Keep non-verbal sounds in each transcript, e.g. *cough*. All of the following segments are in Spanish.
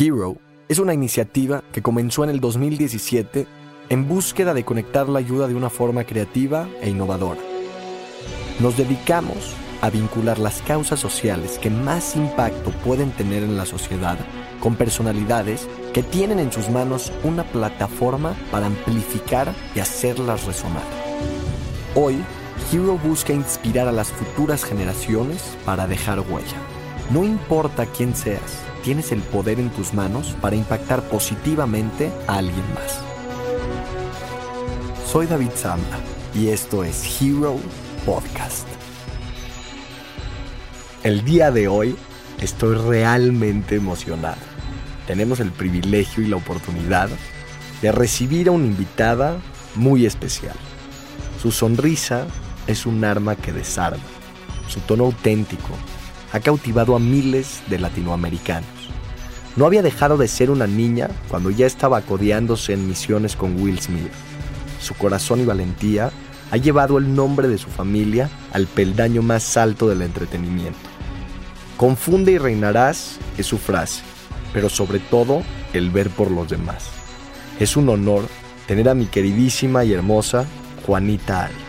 Hero es una iniciativa que comenzó en el 2017 en búsqueda de conectar la ayuda de una forma creativa e innovadora. Nos dedicamos a vincular las causas sociales que más impacto pueden tener en la sociedad con personalidades que tienen en sus manos una plataforma para amplificar y hacerlas resonar. Hoy, Hero busca inspirar a las futuras generaciones para dejar huella. No importa quién seas, tienes el poder en tus manos para impactar positivamente a alguien más. Soy David Zamba y esto es Hero Podcast. El día de hoy estoy realmente emocionado. Tenemos el privilegio y la oportunidad de recibir a una invitada muy especial. Su sonrisa es un arma que desarma. Su tono auténtico ha cautivado a miles de latinoamericanos. No había dejado de ser una niña cuando ya estaba codeándose en misiones con Will Smith. Su corazón y valentía ha llevado el nombre de su familia al peldaño más alto del entretenimiento. Confunde y reinarás es su frase, pero sobre todo el ver por los demás. Es un honor tener a mi queridísima y hermosa Juanita Arias.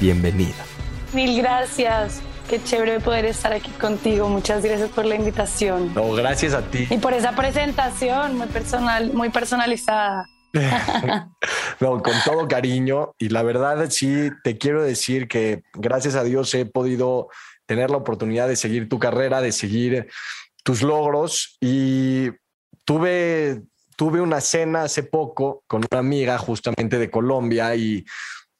Bienvenida. Mil gracias. Qué chévere poder estar aquí contigo. Muchas gracias por la invitación. No, gracias a ti. Y por esa presentación muy personal, muy personalizada. *laughs* no, con todo cariño. Y la verdad, sí, te quiero decir que gracias a Dios he podido tener la oportunidad de seguir tu carrera, de seguir tus logros. Y tuve, tuve una cena hace poco con una amiga justamente de Colombia y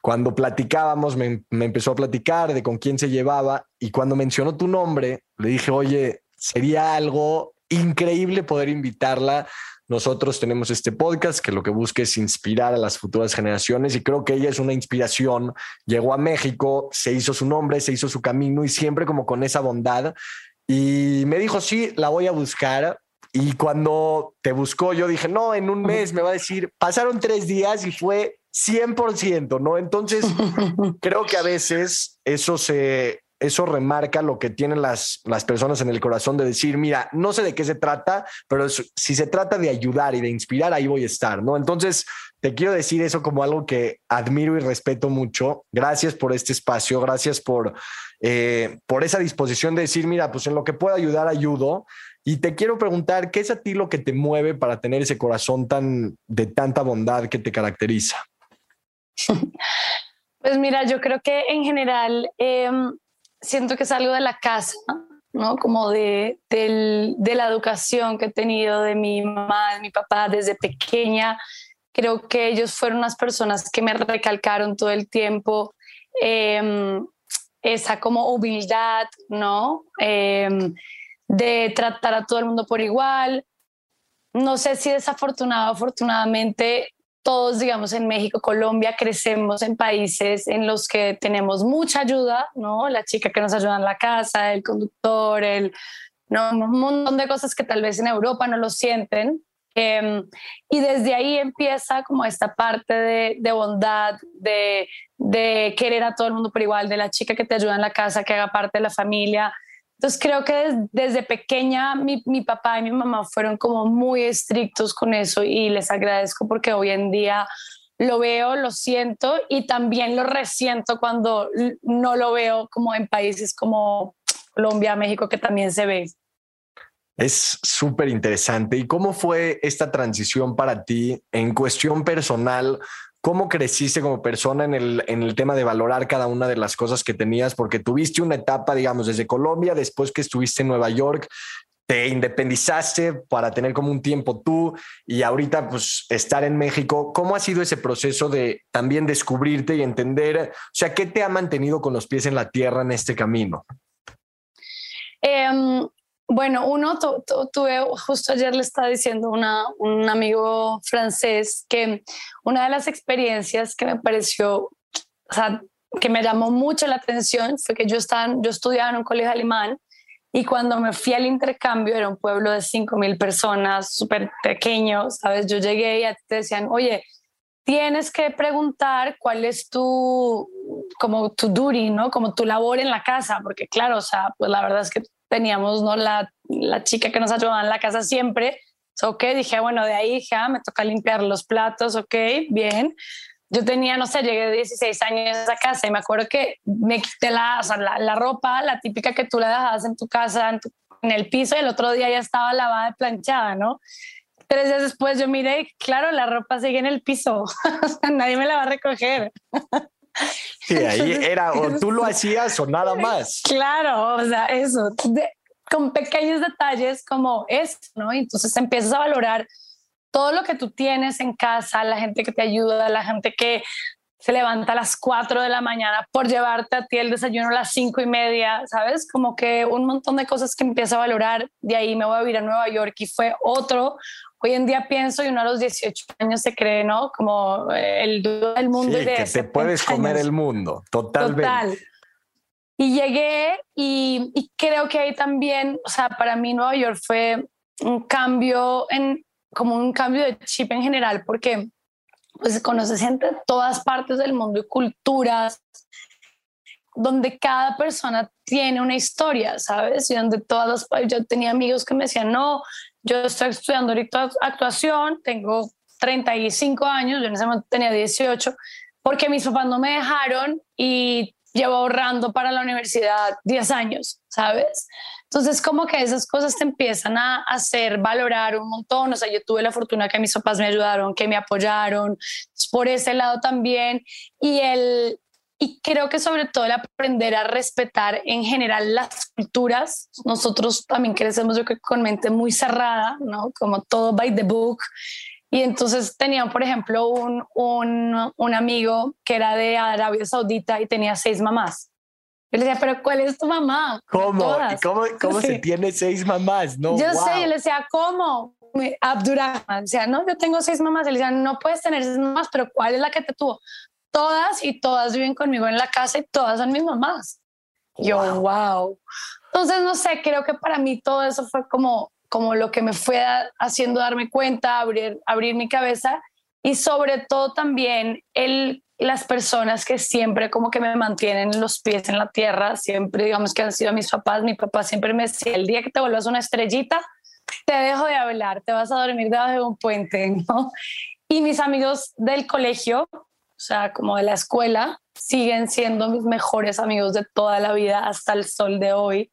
cuando platicábamos, me, empezó a platicar de con quién se llevaba y cuando mencionó tu nombre, le dije, oye, sería algo increíble poder invitarla. Nosotros tenemos este podcast que lo que busca es inspirar a las futuras generaciones y creo que ella es una inspiración. Llegó a México, se hizo su nombre, se hizo su camino y siempre como con esa bondad. Y me dijo, sí, la voy a buscar. Y cuando te buscó, yo dije, no, en un mes me va a decir, pasaron tres días y fue 100%, ¿no? Entonces, *laughs* creo que a veces eso se, eso remarca lo que tienen las, las personas en el corazón de decir, mira, no sé de qué se trata, pero si se trata de ayudar y de inspirar, ahí voy a estar, ¿no? Entonces, te quiero decir eso como algo que admiro y respeto mucho. Gracias por este espacio, gracias por, eh, por esa disposición de decir, mira, pues en lo que pueda ayudar, ayudo. Y te quiero preguntar, ¿qué es a ti lo que te mueve para tener ese corazón tan de tanta bondad que te caracteriza? Pues mira, yo creo que en general em, siento que es algo de la casa, ¿no? Como de, de la educación que he tenido de mi mamá, de mi papá desde pequeña. Creo que ellos fueron unas personas que me recalcaron todo el tiempo em, esa como humildad, ¿no? Em, de tratar a todo el mundo por igual. No sé si desafortunado afortunadamente todos, digamos, en México, Colombia, crecemos en países en los que tenemos mucha ayuda, ¿no? La chica que nos ayuda en la casa, el conductor, el, ¿no? un montón de cosas que tal vez en Europa no lo sienten. Em, y desde ahí empieza como esta parte de, de bondad, de, de, querer a todo el mundo por igual, de la chica que te ayuda en la casa, que haga parte de la familia, entonces creo que desde, pequeña mi, mi, papá y mi mamá fueron como muy estrictos con eso y les agradezco porque hoy en día lo veo, lo siento y también lo resiento cuando no lo veo como en países como Colombia, México, que también se ve. Es súper interesante. ¿Y cómo fue esta transición para ti en cuestión personal? ¿Cómo creciste como persona en el, en el tema de valorar cada una de las cosas que tenías? Porque tuviste una etapa, digamos, desde Colombia, después que estuviste en Nueva York, te independizaste para tener como un tiempo tú y ahorita pues estar en México. ¿Cómo ha sido ese proceso de también descubrirte y entender, o sea, qué te ha mantenido con los pies en la tierra en este camino? Eh, bueno, uno, tuve, justo ayer le estaba diciendo un amigo francés que una de las experiencias que me pareció, que me llamó mucho la atención fue que yo, estaba, yo estudiaba en un colegio alemán y cuando me fui al intercambio era un pueblo de 5.000 personas, súper pequeño, ¿sabes? Yo llegué y te decían, oye, tienes que preguntar cuál es tu, como tu duty, ¿no? Como tu labor en la casa, porque claro, o sea, pues la verdad es que teníamos ¿no? la, la chica que nos ayudaba en la casa siempre, ok, dije, bueno, de ahí ah, me toca limpiar los platos, ok, bien. Yo tenía, no sé, llegué de 16 años a casa y me acuerdo que me quité la, o sea, la, ropa, la típica que tú la dejabas en tu casa, en, en, el piso, y el otro día ya estaba lavada y planchada, ¿no? Tres días después yo miré, claro, la ropa sigue en el piso, *laughs* nadie me la va a recoger. Sí, ahí era o tú lo hacías o nada más. Claro, o sea, eso, con pequeños detalles como eso, ¿no? Entonces empiezas a valorar todo lo que tú tienes en casa, la gente que te ayuda, la gente que se levanta a las 4 de la mañana por llevarte a ti el desayuno a las cinco y media, ¿sabes? Como que un montón de cosas que empiezo a valorar. De ahí me voy a vivir a Nueva York y fue otro. Hoy en día pienso y uno a los 18 años se cree, ¿no? Como el del mundo. Sí, que te puedes comer el mundo, totalmente. Total. Y llegué y, y, creo que ahí también, o sea, para mí Nueva York fue un cambio en, como un cambio de chip en general, porque pues conoces gente de todas partes del mundo y culturas, donde cada persona tiene una historia, ¿sabes? Y donde todas las, yo tenía amigos que me decían, no, yo estoy estudiando ahorita actuación, tengo 35 años, yo en ese momento tenía 18, porque mis papás no me dejaron y llevo ahorrando para la universidad 10 años, ¿sabes? Entonces, como que esas cosas te empiezan a hacer valorar un montón. O sea, yo tuve la fortuna que mis papás me ayudaron, que me apoyaron, por ese lado también. Y, el, y creo que sobre todo el aprender a respetar en general las culturas. Nosotros también crecemos, yo creo, con mente muy cerrada, ¿no? Como todo by the book. Y entonces tenía, por ejemplo, un, un, un amigo que era de Arabia Saudita y tenía seis mamás. Yo le decía, pero ¿cuál es tu mamá? ¿Cómo? ¿Cómo, cómo se tiene seis mamás? No, yo sé, yo le decía, ¿cómo? Abdurrahman, decía, no, yo tengo seis mamás. Le decía, no puedes tener seis mamás, pero ¿cuál es la que te tuvo? Todas y todas viven conmigo en la casa y todas son mis mamás. Yo, wow. Entonces, no sé, creo que para mí todo eso fue como, como lo que me fue haciendo darme cuenta, abrir, abrir mi cabeza. Y sobre todo también el las personas que siempre como que me mantienen los pies en la tierra, siempre digamos que han sido mis papás, mi papá siempre me decía, el día que te vuelvas una estrellita, te dejo de hablar, te vas a dormir debajo de un puente. *laughs* Y mis amigos del colegio, o sea, como de la escuela, siguen siendo mis mejores amigos de toda la vida hasta el sol de hoy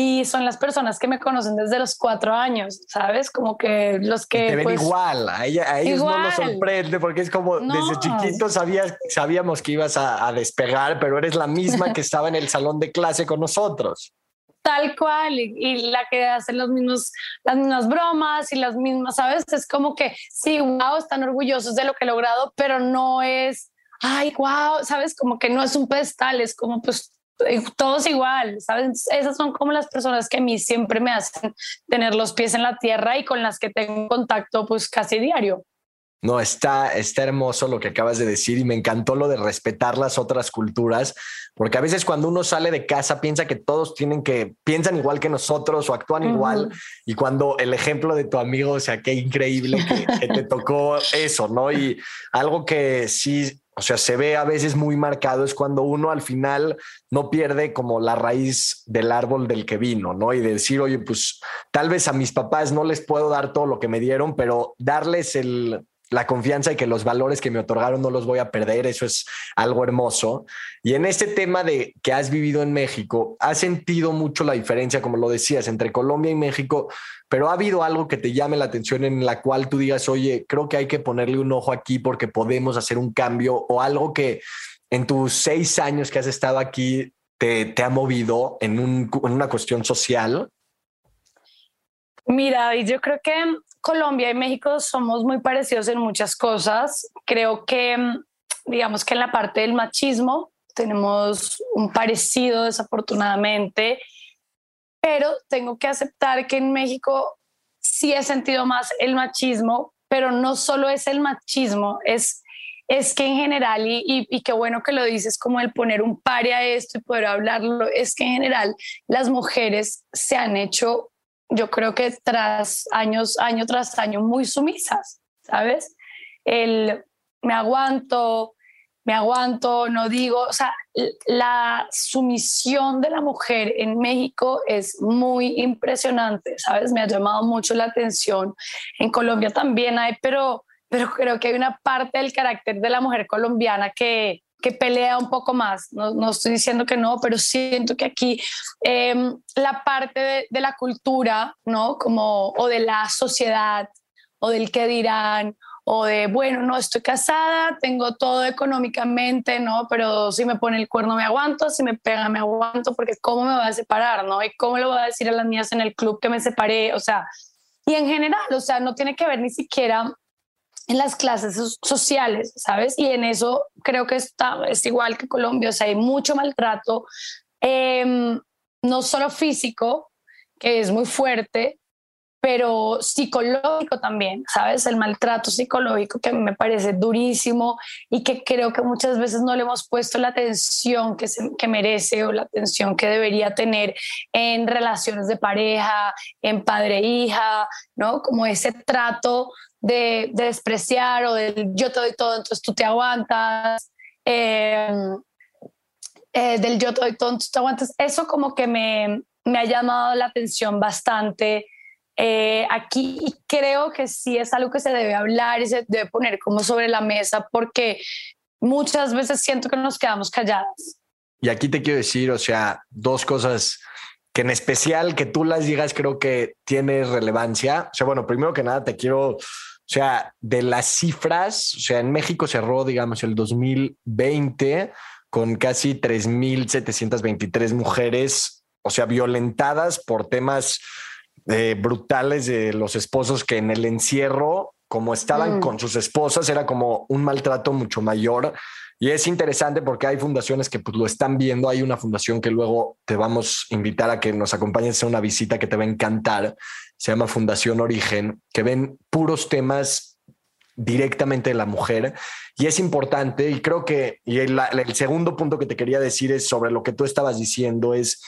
y son las personas que me conocen desde los cuatro años, ¿sabes? Como que los que... te ven pues, igual, a, ella, a ellos no nos sorprende porque es como desde chiquito sabías, sabíamos que ibas a, despegar, pero eres la misma que estaba en el salón de clase con nosotros. Tal cual, y, la que hace los mismos, las mismas bromas y las mismas, ¿sabes? Es como que sí, wow, están orgullosos de lo que he logrado, pero no es, ay, wow, ¿sabes? Como que no es un pedestal, es como pues todos igual, ¿sabes? Esas son como las personas que a mí siempre me hacen tener los pies en la tierra y con las que tengo contacto pues casi diario. No, está, está hermoso lo que acabas de decir y me encantó lo de respetar las otras culturas, porque a veces cuando uno sale de casa piensa que todos tienen que, piensan igual que nosotros o actúan igual, y cuando el ejemplo de tu amigo, o sea, qué increíble que te tocó eso, ¿no? Y algo que sí o sea, se ve a veces muy marcado es cuando uno al final no pierde como la raíz del árbol del que vino, ¿no? Y decir, oye, pues tal vez a mis papás no les puedo dar todo lo que me dieron, pero darles el, la confianza y que los valores que me otorgaron no los voy a perder, eso es algo hermoso. Y en este tema de que has vivido en México, ¿has sentido mucho la diferencia, como lo decías, entre Colombia y México? Pero ha habido algo que te llame la atención en la cual tú digas, oye, creo que hay que ponerle un ojo aquí porque podemos hacer un cambio o algo que en tus seis años que has estado aquí te, te ha movido en, un, en una cuestión social? Mira, yo creo que Colombia y México somos muy parecidos en muchas cosas. Creo que, mm, digamos que en la parte del machismo tenemos un parecido desafortunadamente, pero tengo que aceptar que en México sí he sentido más el machismo, pero no solo es el machismo, es, es que en general, y, y, qué bueno que lo dices, como el poner un pare a esto y poder hablarlo, es que en general las mujeres se han hecho yo creo que tras años, año tras año, muy sumisas, ¿sabes? El me aguanto, me aguanto, no digo, o sea, la sumisión de la mujer en México es muy impresionante, ¿sabes? Me ha llamado mucho la atención. En Colombia también hay, pero, pero creo que hay una parte del carácter de la mujer colombiana que, que pelea un poco más. No, no, estoy diciendo que no, pero siento que aquí em, la parte de, la cultura, ¿no? Como, o de la sociedad, o del qué dirán, o de, bueno, no, estoy casada, tengo todo económicamente, ¿no? Pero si me pone el cuerno me aguanto, si me pega me aguanto, porque ¿cómo me va a separar, ¿no? Y cómo le voy a decir a las niñas en el club que me separé, o sea, y en general, o sea, no tiene que ver ni siquiera en las clases sociales, ¿sabes? Y en eso creo que está, es igual que Colombia, o sea, hay mucho maltrato, eh, no solo físico, que es muy fuerte, pero psicológico también, ¿sabes? El maltrato psicológico que me parece durísimo y que creo que muchas veces no le hemos puesto la atención que, que merece o la atención que debería tener en relaciones de pareja, en padre-hija, e ¿no? Como ese trato de, despreciar o del yo te doy todo, entonces tú te aguantas. Em, eh, del yo te doy todo, entonces te aguantas. Eso como que me, me ha llamado la atención bastante eh, aquí creo que sí es algo que se debe hablar y se debe poner como sobre la mesa porque muchas veces siento que nos quedamos calladas. Y aquí te quiero decir, o sea, dos cosas que en especial que tú las digas creo que tiene relevancia. O sea, bueno, primero que nada te quiero, o sea, de las cifras, o sea, en México cerró, digamos, el 2020 con casi 3.723 mujeres, o sea, violentadas por temas eh, brutales de los esposos que en el encierro, como estaban mm. con sus esposas, era como un maltrato mucho mayor. Y es interesante porque hay fundaciones que pues, lo están viendo. Hay una fundación que luego te vamos a invitar a que nos acompañes a una visita que te va a encantar. Se llama Fundación Origen, que ven puros temas directamente de la mujer. Y es importante, y creo que y el, segundo punto que te quería decir es sobre lo que tú estabas diciendo, es,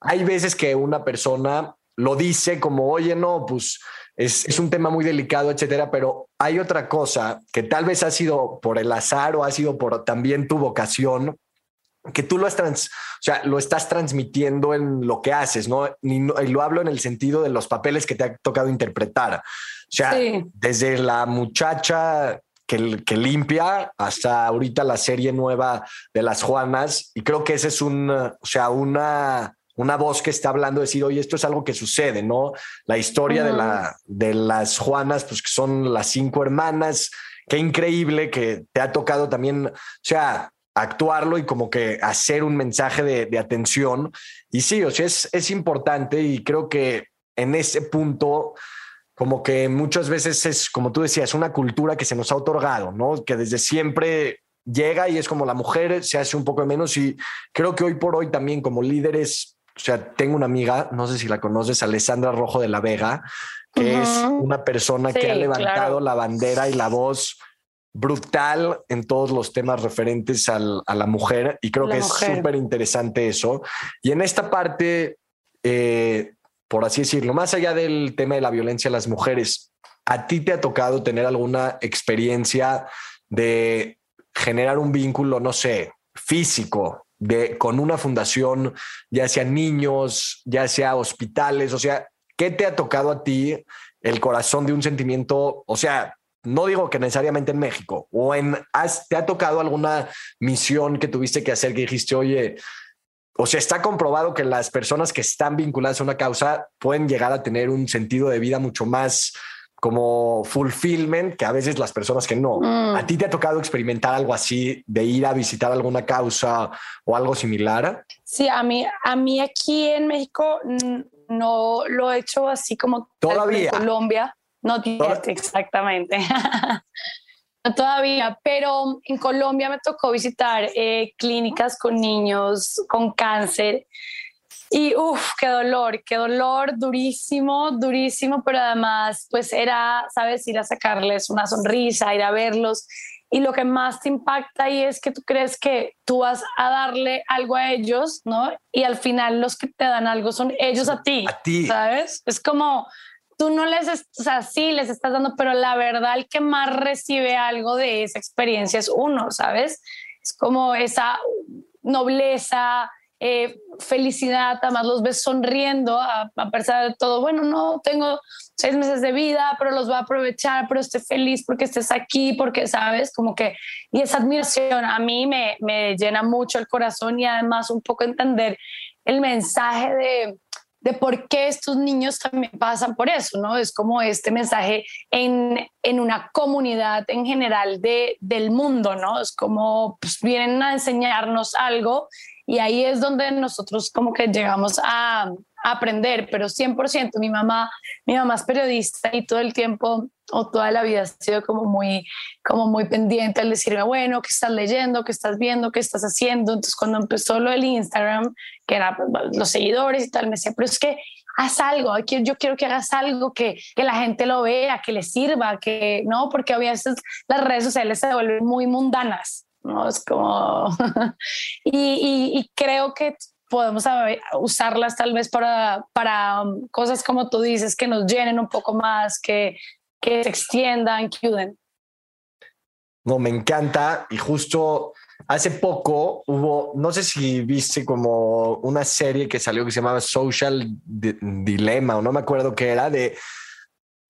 hay veces que una persona lo dice como, oye, no, pues es, un tema muy delicado, etcétera, pero hay otra cosa que tal vez ha sido por el azar o ha sido por también tu vocación, que tú lo, trans, o sea, lo estás transmitiendo en lo que haces, ¿no? Y, lo hablo en el sentido de los papeles que te ha tocado interpretar. O sea, desde la muchacha que, que, limpia hasta ahorita la serie nueva de las Juanas, y creo que ese es un, o sea, una una voz que está hablando, decir, oye, esto es algo que sucede, ¿no? La historia de, la, de las Juanas, pues que son las cinco hermanas, qué increíble que te ha tocado también, o sea, actuarlo y como que hacer un mensaje de, atención. Y sí, o sea, es, es importante y creo que en ese punto como que muchas veces es, como tú decías, una cultura que se nos ha otorgado, ¿no? Que desde siempre llega y es como la mujer se hace un poco de menos y creo que hoy por hoy también como líderes o sea, tengo una amiga, no sé si la conoces, Alessandra Rojo de la Vega, que es una persona que ha levantado la bandera y la voz brutal en todos los temas referentes a la mujer y creo que es súper interesante eso. Y en esta parte, eh, por así decirlo, más allá del tema de la violencia a las mujeres, ¿a ti te ha tocado tener alguna experiencia de generar un vínculo, no sé, físico de, con una fundación, ya sea niños, ya sea hospitales, o sea, ¿qué te ha tocado a ti el corazón de un sentimiento? O sea, no digo que necesariamente en México, o en, ¿te ha tocado alguna misión que tuviste que hacer que dijiste, oye, o sea, está comprobado que las personas que están vinculadas a una causa pueden llegar a tener un sentido de vida mucho más como fulfillment que a veces las personas que no. Mm. ¿A ti te ha tocado experimentar algo así, de ir a visitar alguna causa o algo similar? Sí, a mí, a mí aquí en México no lo he hecho así como todavía. En Colombia, no exactamente. *laughs* no todavía, pero en Colombia me tocó visitar eh, clínicas con niños con cáncer y uff, qué dolor, qué dolor, durísimo, durísimo, pero además, pues era, sabes, ir a sacarles una sonrisa, ir a verlos. Y lo que más te impacta ahí es que tú crees que tú vas a darle algo a ellos, ¿no? Y al final los que te dan algo son ellos a ti. A ti. ¿Sabes? Es como, tú no les, o sea, sí les estás dando, pero la verdad el que más recibe algo de esa experiencia es uno, ¿sabes? es como esa nobleza, eh, felicidad, además los ves sonriendo a, pesar de todo. Bueno, no tengo seis meses de vida, pero los voy a aprovechar, pero estoy feliz porque estés aquí, porque sabes, como que, y esa admiración a mí me, me llena mucho el corazón y además un poco entender el mensaje de, de por qué estos niños también pasan por eso, ¿no? Es como este mensaje en, en una comunidad en general de, del mundo, ¿no? Es como pues, vienen a enseñarnos algo y ahí es donde nosotros como que llegamos a, aprender, pero 100%, mi mamá, mi mamá es periodista y todo el tiempo o toda la vida ha sido como muy, como muy pendiente al decirme, bueno, ¿qué estás leyendo? ¿Qué estás viendo? ¿Qué estás haciendo? Entonces cuando empezó lo del Instagram, que era pues, los seguidores y tal, me decía, pero es que haz algo, yo quiero que hagas algo que, que la gente lo vea, que le sirva, que no, porque a veces las redes sociales se vuelven muy mundanas. ¿No? Es como... *laughs* y, y, creo que podemos usarlas tal vez para, para um, cosas como tú dices, que nos llenen un poco más, que, que se extiendan, que ayuden. No, me encanta y justo hace poco hubo, no sé si viste como una serie que salió que se llamaba Social Dilemma o no me acuerdo qué era, de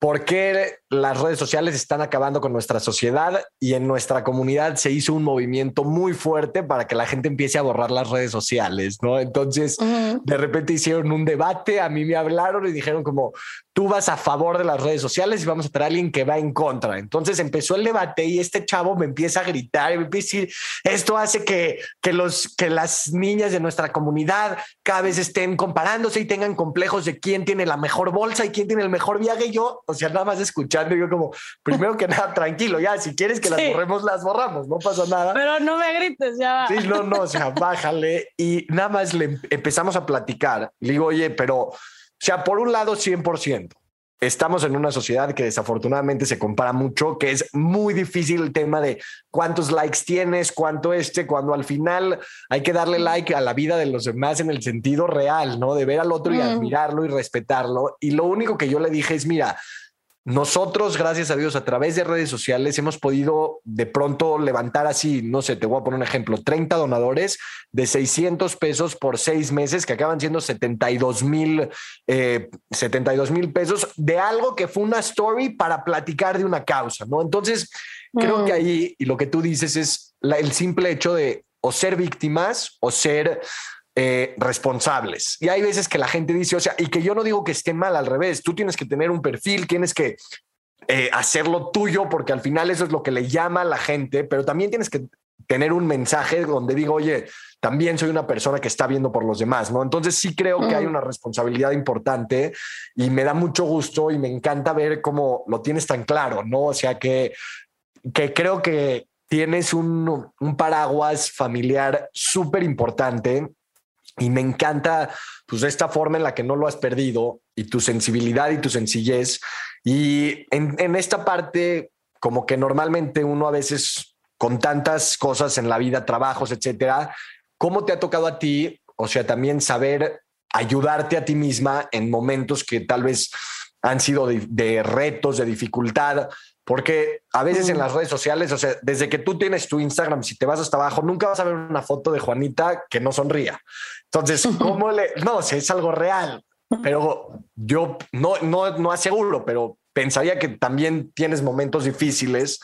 por qué las redes sociales están acabando con nuestra sociedad y en nuestra comunidad se hizo un movimiento muy fuerte para que la gente empiece a borrar las redes sociales, ¿no? Entonces, de repente hicieron un debate, a mí me hablaron y dijeron como, tú vas a favor de las redes sociales y vamos a tener a alguien que va en contra. Entonces empezó el debate y este chavo me empieza a gritar y me empieza a decir, esto hace que, que, los, que las niñas de nuestra comunidad cada vez estén comparándose y tengan complejos de quién tiene la mejor bolsa y quién tiene el mejor viaje. Y yo, o sea, nada más escuchando, yo como, primero que *laughs* nada, tranquilo, ya, si quieres que las borremos, las borramos, no pasa nada. Pero no me grites, ya va. Sí, no, no, o sea, bájale. Y nada más le empezamos a platicar. Le digo, oye, pero sea, por un lado, 100%. Estamos en una sociedad que desafortunadamente se compara mucho, que es muy difícil el tema de cuántos likes tienes, cuánto este, cuando al final hay que darle like a la vida de los demás en el sentido real, ¿no? De ver al otro y admirarlo y respetarlo. Y lo único que yo le dije es, mira, nosotros, gracias a Dios, a través de redes sociales hemos podido de pronto levantar así, no sé, te voy a poner un ejemplo, 30 donadores de 600 pesos por seis meses, que acaban siendo 72 mil, 72 eh, mil pesos de algo que fue una story para platicar de una causa, ¿no? Entonces, creo que mm. ahí, y lo que tú dices es el simple hecho de o ser víctimas o ser eh, responsables. Y hay veces que la gente dice, o sea, y que yo no digo que esté mal al revés, tú tienes que tener un perfil, tienes que eh, hacerlo tuyo, porque al final eso es lo que le llama a la gente, pero también tienes que tener un mensaje donde digo, oye, también soy una persona que está viendo por los demás, ¿no? Entonces sí creo que hay mm. una responsabilidad importante y me da mucho gusto y me encanta ver cómo lo tienes tan claro, ¿no? O sea que, que creo que tienes un, un paraguas familiar súper importante y me encanta pues esta forma en la que no lo has perdido y tu sensibilidad y tu sencillez. Y en, esta parte, como que normalmente uno a veces con tantas cosas en la vida, trabajos, etcétera, ¿cómo te ha tocado a ti? O sea, también saber ayudarte a ti misma en momentos que tal vez han sido de retos, de dificultad, porque a veces en las redes sociales, o sea, desde que tú tienes tu Instagram, si te vas hasta abajo, nunca vas a ver una foto de Juanita que no sonría. Entonces, *laughs* ¿cómo le.? No, si es algo real, pero yo no, no, no aseguro, pero pensaría que también tienes momentos difíciles.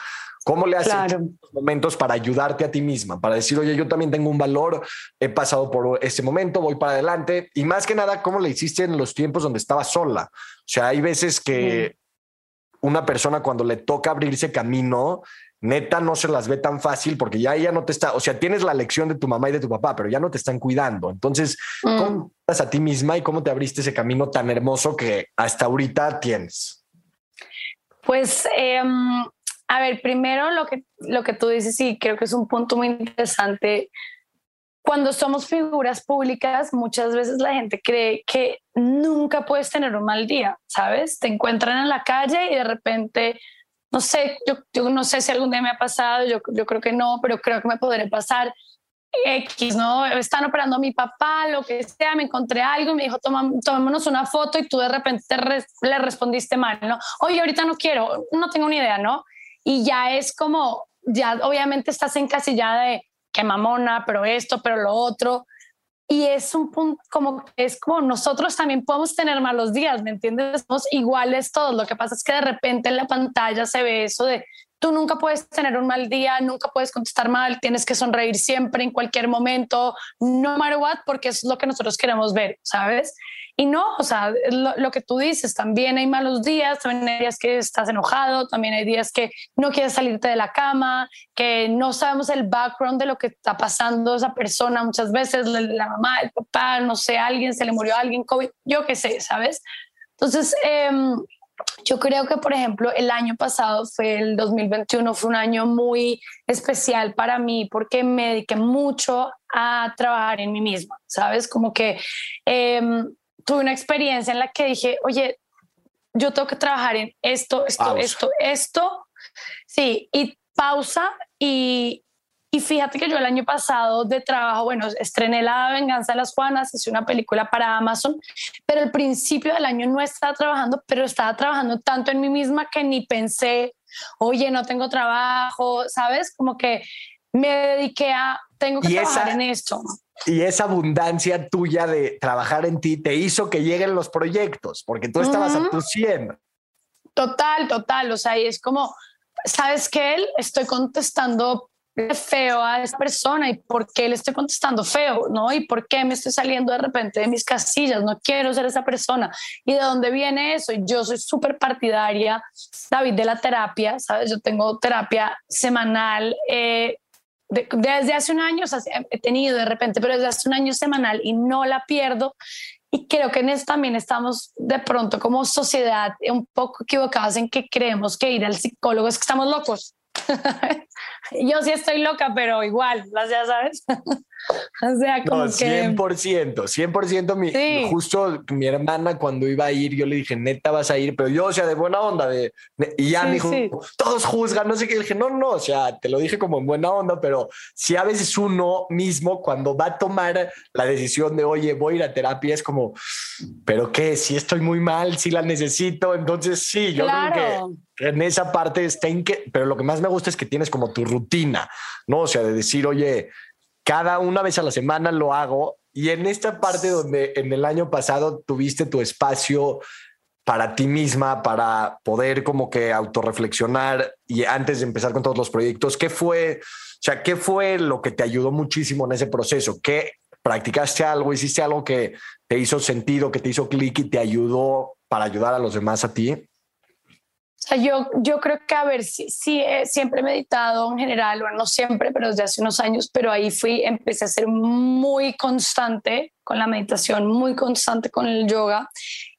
¿Cómo le haces momentos para ayudarte a ti misma? Para decir, oye, yo también tengo un valor, he pasado por ese momento, voy para adelante. Y más que nada, ¿cómo le hiciste en los tiempos donde estaba sola? O sea, hay veces que una persona cuando le toca abrirse camino, neta no se las ve tan fácil porque ya ella no te está, o sea, tienes la lección de tu mamá y de tu papá, pero ya no te están cuidando. Entonces, ¿cómo mm. estás a ti misma y cómo te abriste ese camino tan hermoso que hasta ahorita tienes? Pues, em, a ver, primero lo que, lo que tú dices, y creo que es un punto muy interesante cuando somos figuras públicas, muchas veces la gente cree que nunca puedes tener un mal día, ¿sabes? Te encuentran en la calle y de repente, no sé, yo, yo no sé si algún día me ha pasado, yo, yo creo que no, pero creo que me podría pasar. X, ¿no? Están operando a mi papá, lo que sea, me encontré algo y me dijo, Toma, tomémonos una foto y tú de repente le respondiste mal, ¿no? Oye, ahorita no quiero, no tengo ni idea, ¿no? Y ya es como, ya obviamente estás encasillada de, que mamona, pero esto, pero lo otro. Y es un punto como es como nosotros también podemos tener malos días, ¿me entiendes? Somos iguales todos. Lo que pasa es que de repente en la pantalla se ve eso de tú nunca puedes tener un mal día, nunca puedes contestar mal, tienes que sonreír siempre, en cualquier momento, no matter what, porque es lo que nosotros queremos ver, ¿sabes? Y no, o sea, lo, que tú dices, también hay malos días, también hay días que estás enojado, también hay días que no quieres salirte de la cama, que no sabemos el background de lo que está pasando esa persona muchas veces, la, mamá, el papá, no sé, alguien, se le murió a alguien, COVID, yo qué sé, ¿sabes? Entonces, eh, yo creo que, por ejemplo, el año pasado fue el 2021, fue un año muy especial para mí porque me dediqué mucho a trabajar en mí misma, ¿sabes? Como que em, tuve una experiencia en la que dije, oye, yo tengo que trabajar en esto, esto, esto, esto. Sí, y pausa y, y fíjate que yo el año pasado de trabajo, bueno, estrené La Venganza de las Juanas, hice una película para Amazon, pero al principio del año no estaba trabajando, pero estaba trabajando tanto en mí misma que ni pensé, oye, no tengo trabajo, ¿sabes? Como que me dediqué a, tengo que trabajar en esto. Y esa abundancia tuya de trabajar en ti te hizo que lleguen los proyectos, porque tú estabas a tu 100. Total, total. O sea, y es como, ¿sabes qué? Estoy contestando feo a esa persona y por qué le estoy contestando feo, ¿no? Y por qué me estoy saliendo de repente de mis casillas, no quiero ser esa persona. ¿Y de dónde viene eso? Yo soy súper partidaria, David, de la terapia, ¿sabes? Yo tengo terapia semanal. Eh, desde hace un año, o sea, he tenido de repente, pero desde hace un año semanal y no la pierdo. Y creo que en eso también estamos de pronto como sociedad un poco equivocados en que creemos que ir al psicólogo es que estamos locos. *laughs* Yo sí estoy loca, pero igual, ya sabes. *laughs* *laughs* o sea, como no, 100%, 100%. Mi, Justo mi hermana cuando iba a ir, yo le dije, neta vas a ir, pero yo, o sea, de buena onda. De, y ya me dijo, todos juzgan, no sé qué. Le dije, no, no, o sea, te lo dije como en buena onda, pero si a veces uno mismo cuando va a tomar la decisión de, oye, voy a ir a terapia, es como, pero qué, si estoy muy mal, si la necesito, entonces sí, yo creo que en esa parte está en que, pero lo que más me gusta es que tienes como tu rutina, ¿no? O sea, de decir, oye, cada una vez a la semana lo hago y en esta parte donde en el año pasado tuviste tu espacio para ti misma, para poder como que autorreflexionar y antes de empezar con todos los proyectos, ¿qué fue, o sea, qué fue lo que te ayudó muchísimo en ese proceso? ¿Qué practicaste algo, hiciste algo que te hizo sentido, que te hizo clic y te ayudó para ayudar a los demás a ti? Yo, yo creo que, a ver, sí, sí siempre he meditado en general, bueno, no siempre, pero desde hace unos años, pero ahí fui, empecé a ser muy constante con la meditación, muy constante con el yoga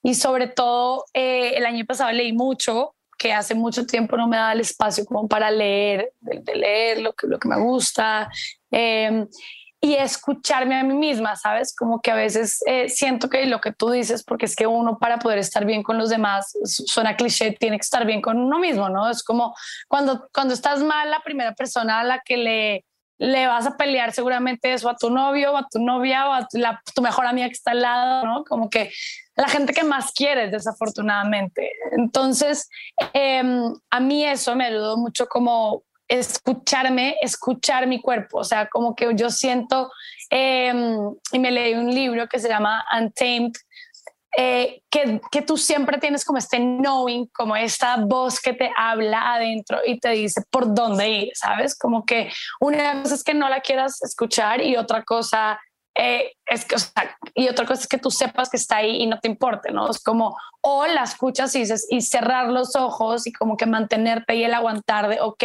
y sobre todo eh, el año pasado leí mucho, que hace mucho tiempo no me daba el espacio como para leer, de, leer lo que, lo que me gusta. Eh, y escucharme a mí misma, ¿sabes? Como que a veces eh, siento que lo que tú dices, porque es que uno para poder estar bien con los demás, suena cliché, tiene que estar bien con uno mismo, ¿no? Es como cuando, cuando estás mal, la primera persona a la que le, le vas a pelear seguramente eso a tu novio o a tu novia o a tu, mejor amiga que está al lado, ¿no? Como que la gente que más quieres, desafortunadamente. Entonces, em, a mí eso me ayudó mucho como escucharme, escuchar mi cuerpo. O sea, como que yo siento, em, y me leí un libro que se llama Untamed, eh, que, que, tú siempre tienes como este knowing, como esta voz que te habla adentro y te dice por dónde ir, ¿sabes? Como que una cosa es que no la quieras escuchar y otra cosa eh, es que, o sea, y otra cosa es que tú sepas que está ahí y no te importe, ¿no? Es como, o la escuchas y dices, y cerrar los ojos y como que mantenerte y el aguantar de, ok,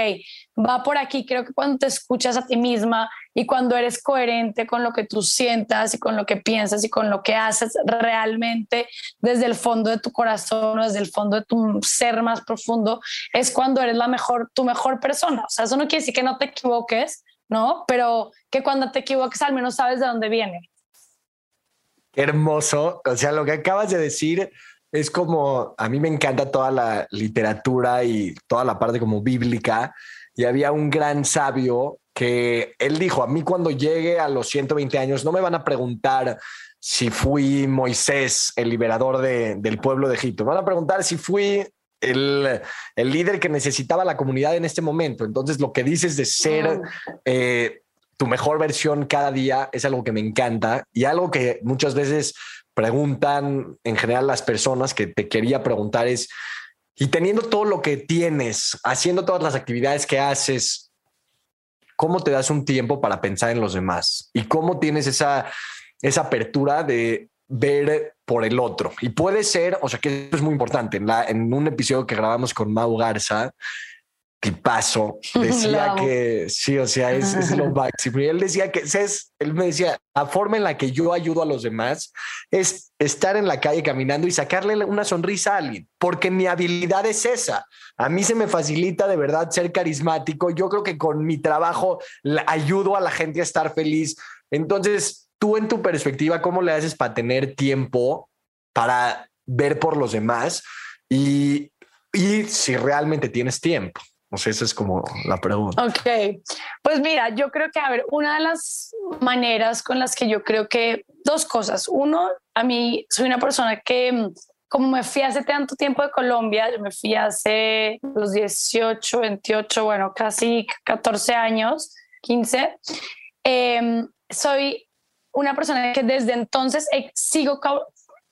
va por aquí. Creo que cuando te escuchas a ti misma y cuando eres coherente con lo que tú sientas y con lo que piensas y con lo que haces realmente desde el fondo de tu corazón o desde el fondo de tu ser más profundo, es cuando eres la mejor, tu mejor persona. O sea, eso no quiere decir que no te equivoques, ¿no? Pero que cuando te equivoques al menos sabes de dónde viene. hermoso. O sea, lo que acabas de decir es como, a mí me encanta toda la literatura y toda la parte como bíblica. Y había un gran sabio que él dijo, a mí cuando llegue a los 120 años no me van a preguntar si fui Moisés, el liberador del pueblo de Egipto. Me van a preguntar si fui el, líder que necesitaba la comunidad en este momento. Entonces, lo que dices de ser, eh, tu mejor versión cada día es algo que me encanta y algo que muchas veces preguntan en general las personas que te quería preguntar es, y teniendo todo lo que tienes, haciendo todas las actividades que haces, ¿cómo te das un tiempo para pensar en los demás? ¿Y cómo tienes esa, esa apertura de ver por el otro? Y puede ser, o sea, que es muy importante. En, la, en un episodio que grabamos con Mau Garza, paso *laughs* decía que sí, o sea, es, es, lo máximo. Y él decía que es, él me decía, la forma en la que yo ayudo a los demás es estar en la calle caminando y sacarle una sonrisa a alguien, porque mi habilidad es esa. A mí se me facilita de verdad ser carismático. Yo creo que con mi trabajo ayudo a la gente a estar feliz. Entonces, tú en tu perspectiva, ¿cómo le haces para tener tiempo para ver por los demás? Y, y si realmente tienes tiempo. No sé, esa es como la pregunta. Ok, pues mira, yo creo que, a ver, una de las maneras con las que yo creo que dos cosas. Uno, a mí soy una persona que, mm, como me fui hace tanto tiempo de Colombia, yo me fui hace los 18, 28, bueno, casi 14 años, 15, em, soy una persona que desde entonces sigo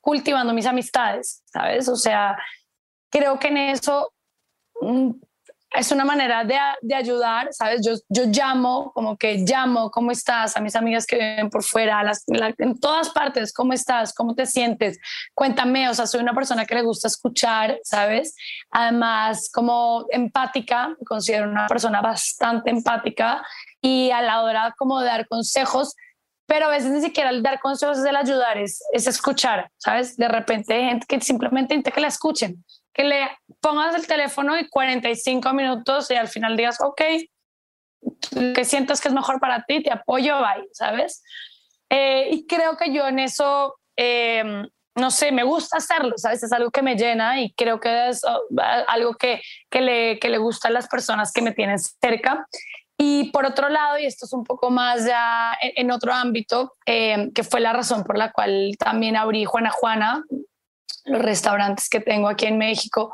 cultivando mis amistades, ¿sabes? O sea, creo que en eso mm, es una manera de, de, ayudar, ¿sabes? Yo, yo llamo, como que llamo, ¿cómo estás? A mis amigas que viven por fuera, en todas partes, ¿cómo estás? ¿Cómo te sientes? Cuéntame, o sea, soy una persona que le gusta escuchar, ¿sabes? Además, como empática, considero una persona bastante empática y a la hora como de dar consejos, pero a veces ni siquiera el dar consejos es el ayudar, es, es escuchar, ¿sabes? De repente hay gente que simplemente intenta que la escuchen que le pongas el teléfono y 45 minutos y al final digas, ok, que sientas que es mejor para ti, te apoyo, bye, ¿sabes? Eh, y creo que yo en eso, em, no sé, me gusta hacerlo, ¿sabes? Es algo que me llena y creo que es oh, algo que, que, le, que le gusta a las personas que me tienen cerca. Y por otro lado, y esto es un poco más ya en, otro ámbito, em, que fue la razón por la cual también abrí Juana Juana, los restaurantes que tengo aquí en México.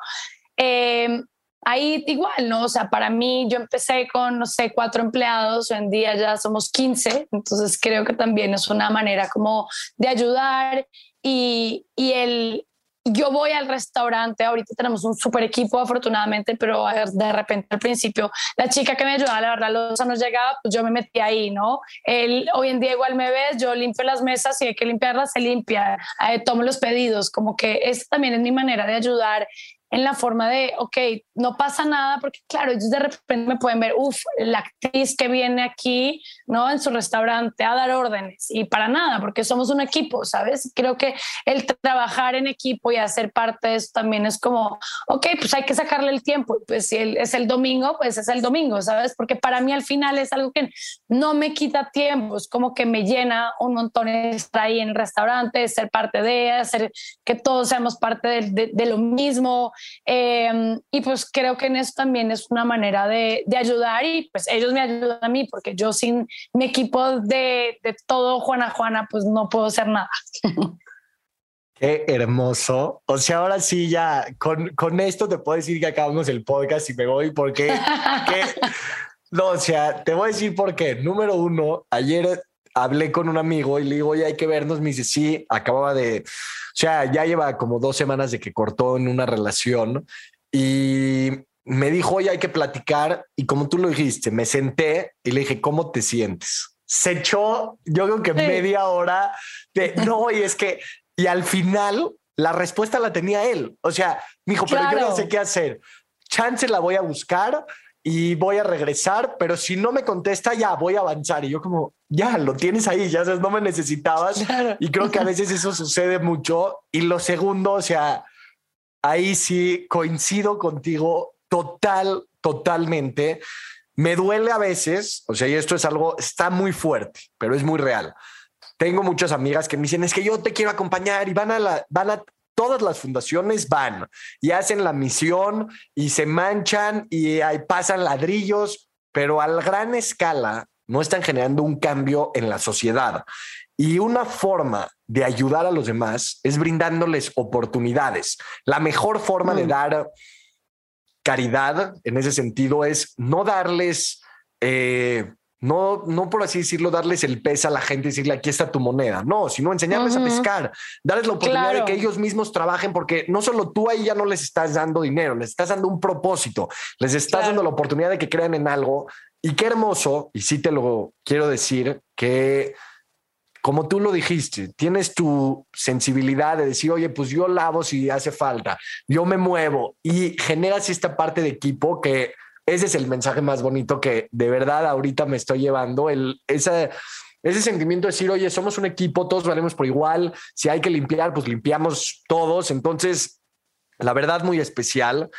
Eh, ahí igual, ¿no? O sea, para mí yo empecé con, no sé, cuatro empleados, hoy en día ya somos 15, entonces creo que también es una manera como de ayudar y, y el, yo voy al restaurante, ahorita tenemos un super equipo afortunadamente, pero de repente al principio la chica que me ayudaba, la verdad, los no llegaba, pues yo me metí ahí, ¿no? Él, hoy en día igual me ves, yo limpio las mesas y hay que limpiarlas, se limpia, eh, tomo los pedidos, como que esta también es mi manera de ayudar en la forma de, ok, no pasa nada, porque claro, ellos de repente me pueden ver, uff, la actriz que viene aquí, ¿no? En su restaurante a dar órdenes y para nada, porque somos un equipo, ¿sabes? Creo que el trabajar en equipo y hacer parte de eso también es como, ok, pues hay que sacarle el tiempo, pues si es el domingo, pues es el domingo, ¿sabes? Porque para mí al final es algo que no me quita tiempo, es como que me llena un montón estar ahí en el restaurante, ser parte de, hacer que todos seamos parte de, de lo mismo, Em, y pues creo que en eso también es una manera de, de, ayudar y pues ellos me ayudan a mí porque yo sin mi equipo de, de todo Juana Juana pues no puedo hacer nada. Qué hermoso. O sea, ahora sí ya con, con esto te puedo decir que acabamos el podcast y me voy porque... *laughs* no, o sea, te voy a decir por qué. Número uno, ayer hablé con un amigo y le digo, oye, hay que vernos. Me dice, sí, acababa de, o sea, ya lleva como dos semanas de que cortó en una relación y me dijo, oye, hay que platicar. Y como tú lo dijiste, me senté y le dije, ¿cómo te sientes? Se echó, yo creo que media hora de, *laughs* no, y es que, y al final la respuesta la tenía él. O sea, me dijo, pero yo no sé qué hacer. Chance la voy a buscar y voy a regresar, pero si no me contesta, ya voy a avanzar. Y yo como, ya, lo tienes ahí, ya sabes, no me necesitabas. Y creo que a veces eso sucede mucho. Y lo segundo, o sea, ahí sí coincido contigo total, totalmente. Me duele a veces, o sea, y esto es algo, está muy fuerte, pero es muy real. Tengo muchas amigas que me dicen, es que yo te quiero acompañar y van a, la, van a todas las fundaciones van y hacen la misión y se manchan y ahí pasan ladrillos, pero a gran escala no están generando un cambio en la sociedad. Y una forma de ayudar a los demás es brindándoles oportunidades. La mejor forma de mm. dar caridad en ese sentido es no darles eh, no, no por así decirlo, darles el pez a la gente y decirle aquí está tu moneda. No, sino enseñarles a pescar, darles la oportunidad de que ellos mismos trabajen, porque no solo tú ahí ya no les estás dando dinero, les estás dando un propósito, les estás dando la oportunidad de que crean en algo. Y qué hermoso, y sí te lo quiero decir, que como tú lo dijiste, tienes tu sensibilidad de decir, oye, pues yo lavo si hace falta, yo me muevo y generas esta parte de equipo que ese es el mensaje más bonito que de verdad ahorita me estoy llevando, el, ese, ese sentimiento de decir, oye, somos un equipo, todos valemos por igual, si hay que limpiar, pues limpiamos todos. Entonces, la verdad, muy especial.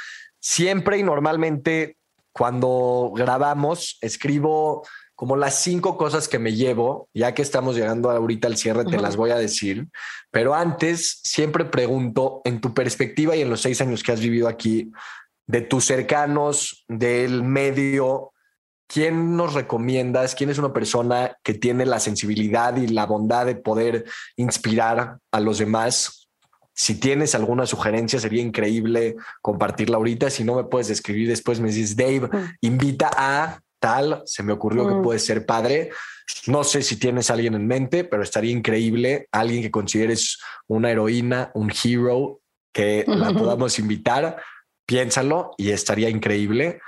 Siempre y normalmente cuando grabamos, escribo como las cinco cosas que me llevo, ya que estamos llegando ahorita al cierre, te las voy a decir, pero antes siempre pregunto, en tu perspectiva y en los seis años que has vivido aquí, de tus cercanos, del medio, ¿quién nos recomiendas? ¿Quién es una persona que tiene la sensibilidad y la bondad de poder inspirar a los demás? Si tienes alguna sugerencia, sería increíble compartirla ahorita. Si no me puedes escribir después, me dices, Dave, invita a tal, se me ocurrió que puede ser padre. No sé si tienes a alguien en mente, pero estaría increíble, alguien que consideres una heroína, un hero, que la *laughs* podamos invitar piénsalo y estaría increíble.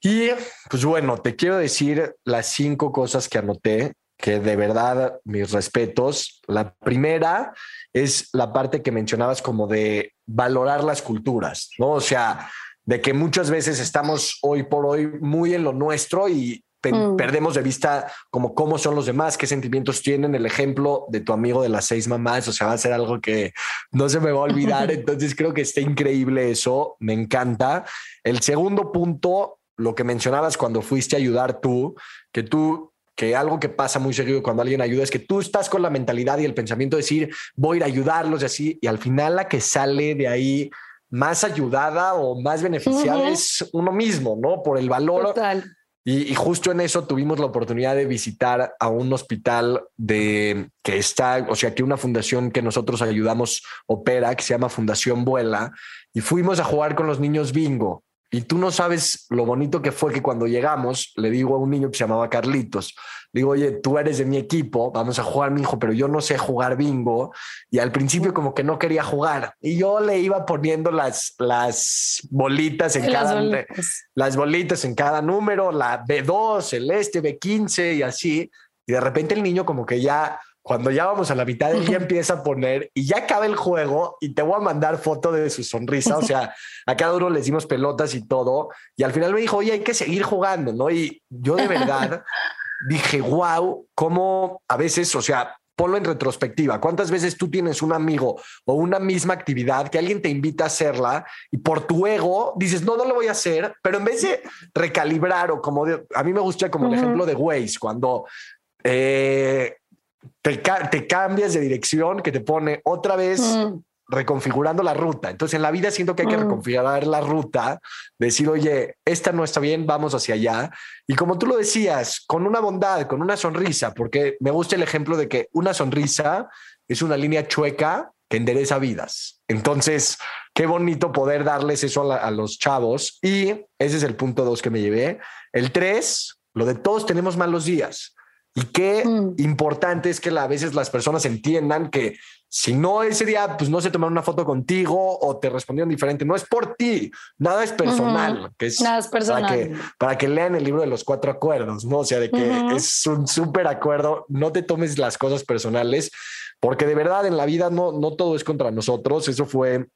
Y pues bueno, te quiero decir las cinco cosas que anoté, que de verdad mis respetos. La primera es la parte que mencionabas como de valorar las culturas, ¿no? O sea, de que muchas veces estamos hoy por hoy muy en lo nuestro y Mm. perdemos de vista como cómo son los demás, qué sentimientos tienen. El ejemplo de tu amigo de las seis mamás, o sea, va a ser algo que no se me va a olvidar. *laughs* Entonces creo que está increíble eso, me encanta. El segundo punto, lo que mencionabas cuando fuiste a ayudar tú, que tú que algo que pasa muy seguido cuando alguien ayuda es que tú estás con la mentalidad y el pensamiento de decir voy a ir a ayudarlos y así, y al final la que sale de ahí más ayudada o más beneficiada es uno mismo, ¿no? Por el valor Total y, justo en eso tuvimos la oportunidad de visitar a un hospital de que está, o sea, que una fundación que nosotros ayudamos opera, que se llama Fundación Vuela, y fuimos a jugar con los niños bingo. Y tú no sabes lo bonito que fue que cuando llegamos, le digo a un niño que se llamaba Carlitos, digo, oye, tú eres de mi equipo, vamos a jugar, mi hijo, pero yo no sé jugar bingo. Y al principio como que no quería jugar. Y yo le iba poniendo las, las bolitas en cada... Bolitas. Las bolitas en cada número, la B2, el este, B15 y así. Y de repente el niño como que ya cuando ya vamos a la mitad, él ya empieza a poner y ya acaba el juego y te voy a mandar foto de su sonrisa. O sea, *laughs* a cada uno le dimos pelotas y todo. Y al final me dijo, oye, hay que seguir jugando, ¿no? Y yo de verdad *laughs* dije, wow, cómo a veces, o sea, ponlo en retrospectiva. ¿Cuántas veces tú tienes un amigo o una misma actividad que alguien te invita a hacerla y por tu ego dices, no, no lo voy a hacer, pero en vez de recalibrar o como a mí me gusta como el ejemplo de Waze, cuando eh, te, cambias de dirección que te pone otra vez mm. reconfigurando la ruta. Entonces en la vida siento que hay que mm. reconfigurar la ruta, decir, oye, esta no está bien, vamos hacia allá. Y como tú lo decías, con una bondad, con una sonrisa, porque me gusta el ejemplo de que una sonrisa es una línea chueca que endereza vidas. Entonces, qué bonito poder darles eso a, a los chavos. Y ese es el punto dos que me llevé. El tres, lo de todos tenemos malos días. Y qué mm. importante es que a veces las personas entiendan que si no ese día, pues no se tomaron una foto contigo o te respondieron diferente, no es por ti, nada es personal, que es, nada es personal. Para que, para que lean el libro de los cuatro acuerdos, ¿no? O sea, de que es un súper acuerdo, no te tomes las cosas personales, porque de verdad en la vida no, no todo es contra nosotros, eso fue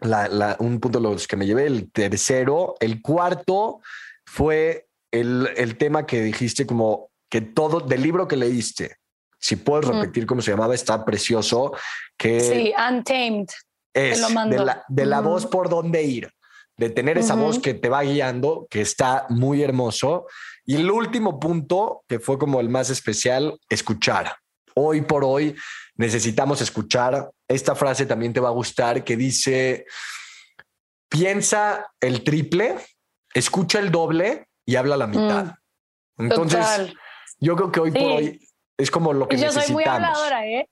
la, un punto de los que me llevé, el tercero, el cuarto fue el, el tema que dijiste como que todo del libro que leíste, si puedes repetir cómo se llamaba, está precioso. Que sí, Untamed. Es de la, voz por dónde ir, de tener esa voz que te va guiando, que está muy hermoso. Y el último punto, que fue como el más especial, escuchar. Hoy por hoy necesitamos escuchar. Esta frase también te va a gustar, que dice, piensa el triple, escucha el doble y habla la mitad. Mm. Entonces, yo creo que hoy por hoy es como lo que yo necesitamos. Yo soy muy habladora, ¿eh?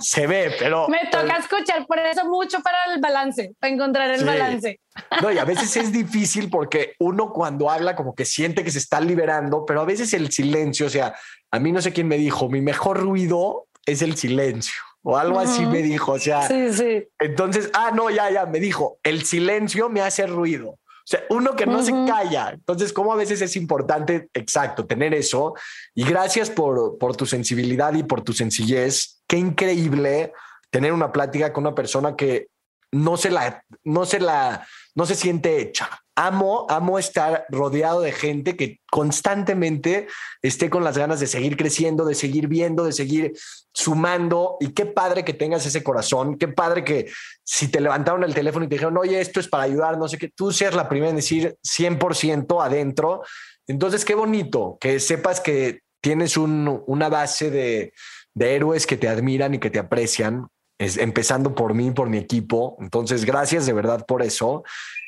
Se ve, pero... *laughs* Me toca escuchar por eso mucho para el balance, para encontrar el balance. No, y a veces *laughs* es difícil porque uno cuando habla como que siente que se está liberando, pero a veces el silencio, o sea, a mí no sé quién me dijo, mi mejor ruido es el silencio o algo así me dijo, o sea, sí, sí. entonces, ah, no, ya, ya, me dijo, el silencio me hace ruido. O sea, uno que no se calla. Entonces, como a veces es importante, exacto, tener eso. Y gracias por, por tu sensibilidad y por tu sencillez. Qué increíble tener una plática con una persona que no se la, no se la, no se siente hecha. Amo, amo estar rodeado de gente que constantemente esté con las ganas de seguir creciendo, de seguir viendo, de seguir sumando. Y qué padre que tengas ese corazón. Qué padre que si te levantaron el teléfono y te dijeron, oye, esto es para ayudar, no sé qué, tú seas la primera en decir 100% adentro. Entonces, qué bonito que sepas que tienes una base de, de héroes que te admiran y que te aprecian empezando por mí, por mi equipo. Entonces, gracias de verdad por eso.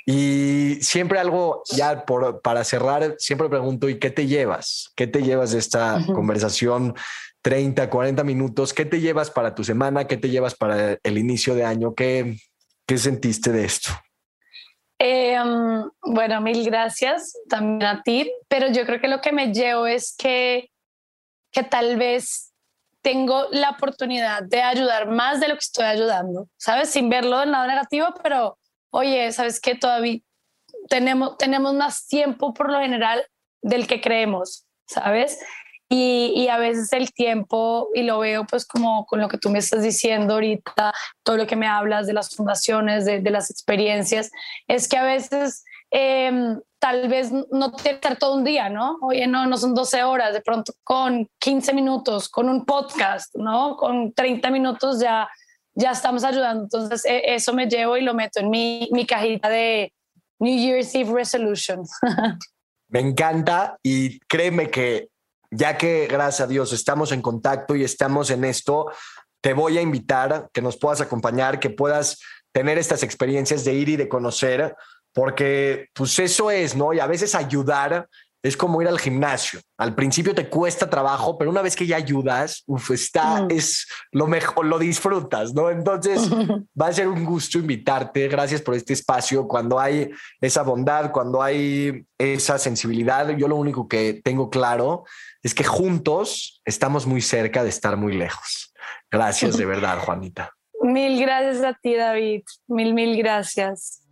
Y siempre algo, ya por, para cerrar, siempre pregunto, ¿y qué te llevas? ¿Qué te llevas de esta conversación? 30, 40 minutos, ¿qué te llevas para tu semana? ¿Qué te llevas para el inicio de año? ¿Qué, qué sentiste de esto? Em, bueno, mil gracias también a ti, pero yo creo que lo que me llevo es que, que tal vez tengo la oportunidad de ayudar más de lo que estoy ayudando, ¿sabes? Sin verlo del lado negativo, pero oye, ¿sabes qué? Todavía tenemos, tenemos más tiempo por lo general del que creemos, ¿sabes? Y, y, a veces el tiempo, y lo veo pues como con lo que tú me estás diciendo ahorita, todo lo que me hablas de las fundaciones, de, de las experiencias, es que a veces eh, tal vez no tiene que ser todo un día, ¿no? Oye, no, no son 12 horas, de pronto con 15 minutos, con un podcast, ¿no? Con 30 minutos ya, ya estamos ayudando. Entonces, e, eso me llevo y lo meto en mi, mi cajita de New Year's Eve Resolutions. *laughs* me encanta y créeme que ya que gracias a Dios estamos en contacto y estamos en esto, te voy a invitar que nos puedas acompañar, que puedas tener estas experiencias de ir y de conocer porque pues eso es, ¿no? Y a veces ayudar es como ir al gimnasio. Al principio te cuesta trabajo, pero una vez que ya ayudas, uf, está, es lo mejor, lo disfrutas, ¿no? Entonces *laughs* va a ser un gusto invitarte. Gracias por este espacio. Cuando hay esa bondad, cuando hay esa sensibilidad, yo lo único que tengo claro es que juntos estamos muy cerca de estar muy lejos. Gracias de *laughs* verdad, Juanita. Mil gracias a ti, David. Mil, mil gracias.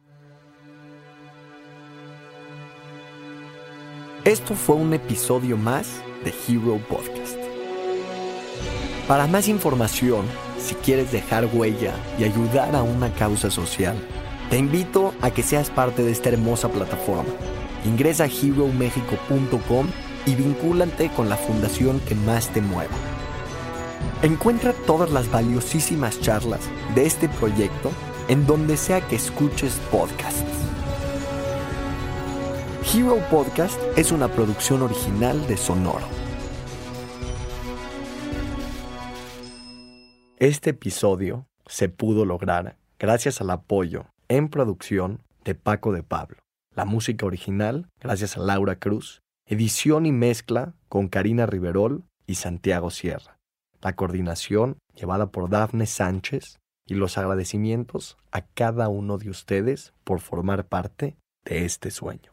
Esto fue un episodio más de Hero Podcast. Para más información, si quieres dejar huella y ayudar a una causa social, te invito a que seas parte de esta hermosa plataforma. Ingresa a heromexico.com y vincúlate con la fundación que más te mueva. Encuentra todas las valiosísimas charlas de este proyecto en donde sea que escuches podcasts. Hero Podcast es una producción original de Sonoro. Este episodio se pudo lograr gracias al apoyo en producción de Paco de Pablo. La música original gracias a Laura Cruz. Edición y mezcla con Karina Riverol y Santiago Sierra. La coordinación llevada por Dafne Sánchez y los agradecimientos a cada uno de ustedes por formar parte de este sueño.